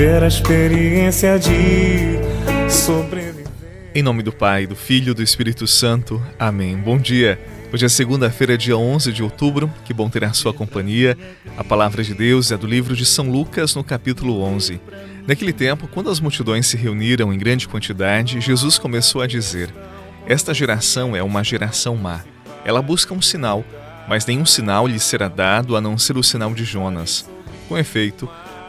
viver a experiência de sobreviver. Em nome do Pai, do Filho e do Espírito Santo. Amém. Bom dia. Hoje é segunda-feira, dia 11 de outubro. Que bom ter a sua companhia. A palavra de Deus é do livro de São Lucas, no capítulo 11. Naquele tempo, quando as multidões se reuniram em grande quantidade, Jesus começou a dizer: Esta geração é uma geração má. Ela busca um sinal, mas nenhum sinal lhe será dado a não ser o sinal de Jonas. Com efeito,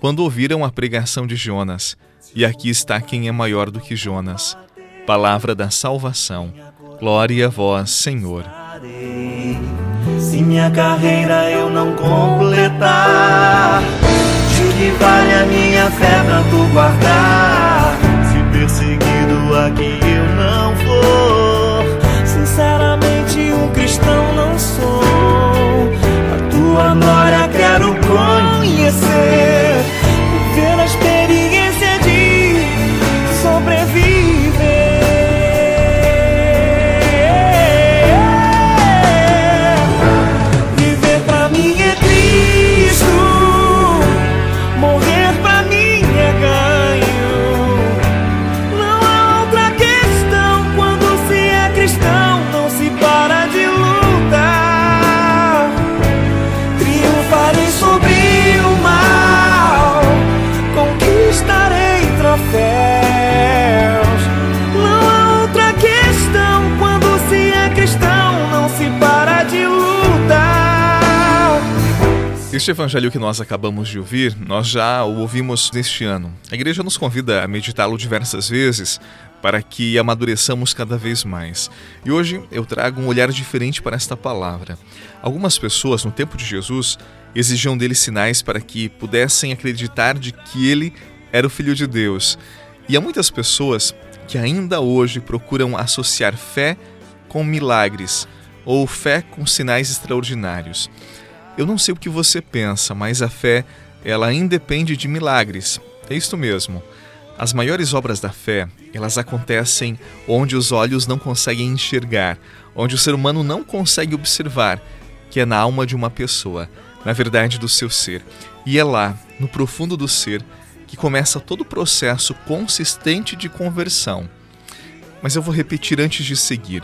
quando ouviram a pregação de Jonas. E aqui está quem é maior do que Jonas. Palavra da salvação. Glória a vós, Senhor. Se minha carreira eu não completar, de que vale a minha fé pra tu guardar? Se perseguido aqui Este evangelho que nós acabamos de ouvir, nós já o ouvimos neste ano. A igreja nos convida a meditá-lo diversas vezes para que amadureçamos cada vez mais. E hoje eu trago um olhar diferente para esta palavra. Algumas pessoas no tempo de Jesus exigiam dele sinais para que pudessem acreditar de que ele era o filho de Deus. E há muitas pessoas que ainda hoje procuram associar fé com milagres ou fé com sinais extraordinários. Eu não sei o que você pensa, mas a fé, ela independe de milagres. É isto mesmo. As maiores obras da fé, elas acontecem onde os olhos não conseguem enxergar, onde o ser humano não consegue observar, que é na alma de uma pessoa, na verdade do seu ser. E é lá, no profundo do ser, que começa todo o processo consistente de conversão. Mas eu vou repetir antes de seguir.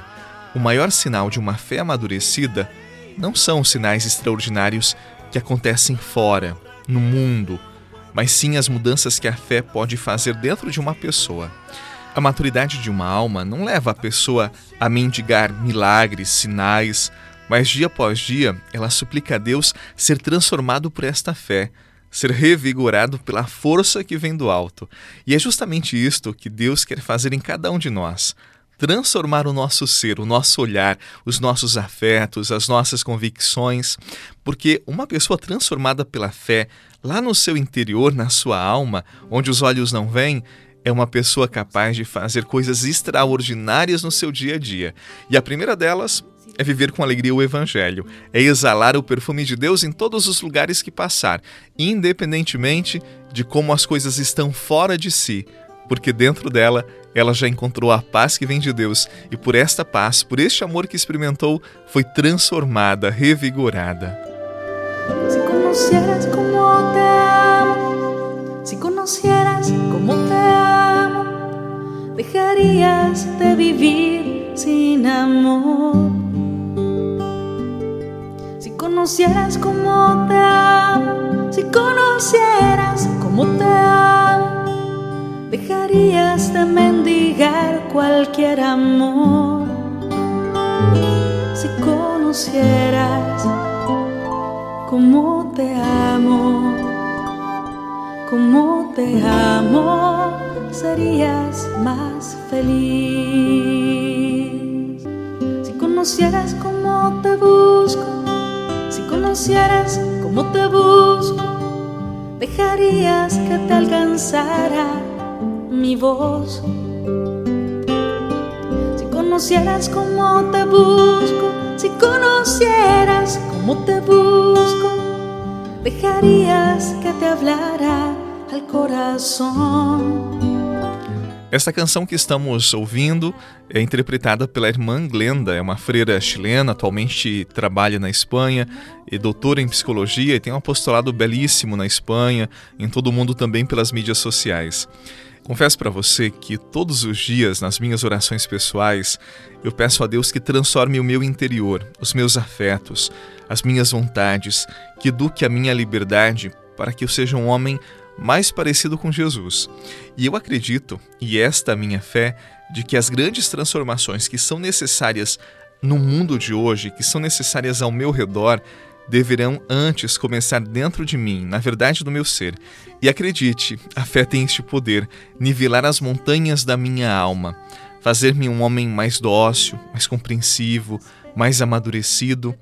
O maior sinal de uma fé amadurecida não são sinais extraordinários que acontecem fora, no mundo, mas sim as mudanças que a fé pode fazer dentro de uma pessoa. A maturidade de uma alma não leva a pessoa a mendigar milagres, sinais, mas dia após dia ela suplica a Deus ser transformado por esta fé, ser revigorado pela força que vem do alto. E é justamente isto que Deus quer fazer em cada um de nós transformar o nosso ser, o nosso olhar, os nossos afetos, as nossas convicções, porque uma pessoa transformada pela fé, lá no seu interior, na sua alma, onde os olhos não veem, é uma pessoa capaz de fazer coisas extraordinárias no seu dia a dia. E a primeira delas é viver com alegria o Evangelho, é exalar o perfume de Deus em todos os lugares que passar, independentemente de como as coisas estão fora de si, porque dentro dela ela já encontrou a paz que vem de Deus e por esta paz, por este amor que experimentou, foi transformada, revigorada. Se conocieras como te amo, se conocieras como te amo, dejarías de vivir sin amor. Si conocieras como te amo, si conocieras como te amo dejarías de mendigar cualquier amor si conocieras cómo te amo, cómo te amo, serías más feliz. Si conocieras cómo te busco, si conocieras cómo te busco, dejarías que te alcanzara mi voz. Si conocieras cómo te busco, si conocieras cómo te busco, dejarías que te hablara al corazón. Esta canção que estamos ouvindo é interpretada pela irmã Glenda, é uma freira chilena, atualmente trabalha na Espanha, é doutora em psicologia e tem um apostolado belíssimo na Espanha, em todo o mundo também pelas mídias sociais. Confesso para você que todos os dias, nas minhas orações pessoais, eu peço a Deus que transforme o meu interior, os meus afetos, as minhas vontades, que eduque a minha liberdade para que eu seja um homem mais parecido com Jesus. E eu acredito, e esta é a minha fé, de que as grandes transformações que são necessárias no mundo de hoje, que são necessárias ao meu redor, deverão antes começar dentro de mim, na verdade do meu ser. E acredite, a fé tem este poder, nivelar as montanhas da minha alma, fazer-me um homem mais dócil, mais compreensivo, mais amadurecido.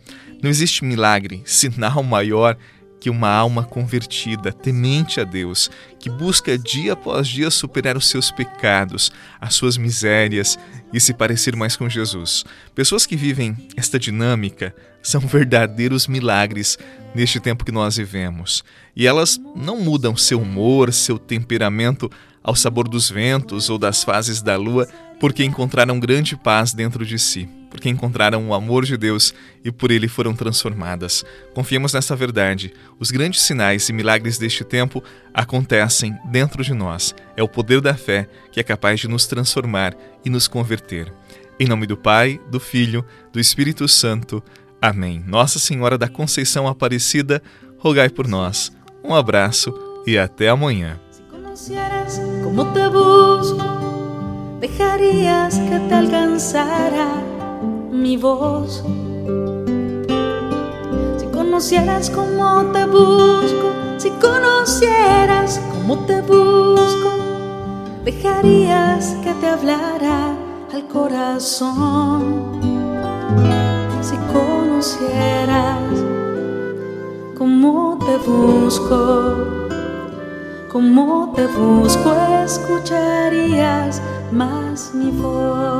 Não existe milagre, sinal maior que uma alma convertida, temente a Deus, que busca dia após dia superar os seus pecados, as suas misérias e se parecer mais com Jesus. Pessoas que vivem esta dinâmica são verdadeiros milagres neste tempo que nós vivemos. E elas não mudam seu humor, seu temperamento ao sabor dos ventos ou das fases da lua, porque encontraram grande paz dentro de si porque encontraram o amor de Deus e por ele foram transformadas. Confiemos nessa verdade. Os grandes sinais e milagres deste tempo acontecem dentro de nós. É o poder da fé que é capaz de nos transformar e nos converter. Em nome do Pai, do Filho, do Espírito Santo. Amém. Nossa Senhora da Conceição Aparecida, rogai por nós. Um abraço e até amanhã. como te busco, dejarías que te alcanzara mi voz. Si conocieras cómo te busco, si conocieras cómo te busco, dejarías que te hablara al corazón. Conocieras cómo te busco, cómo te busco, escucharías más mi voz.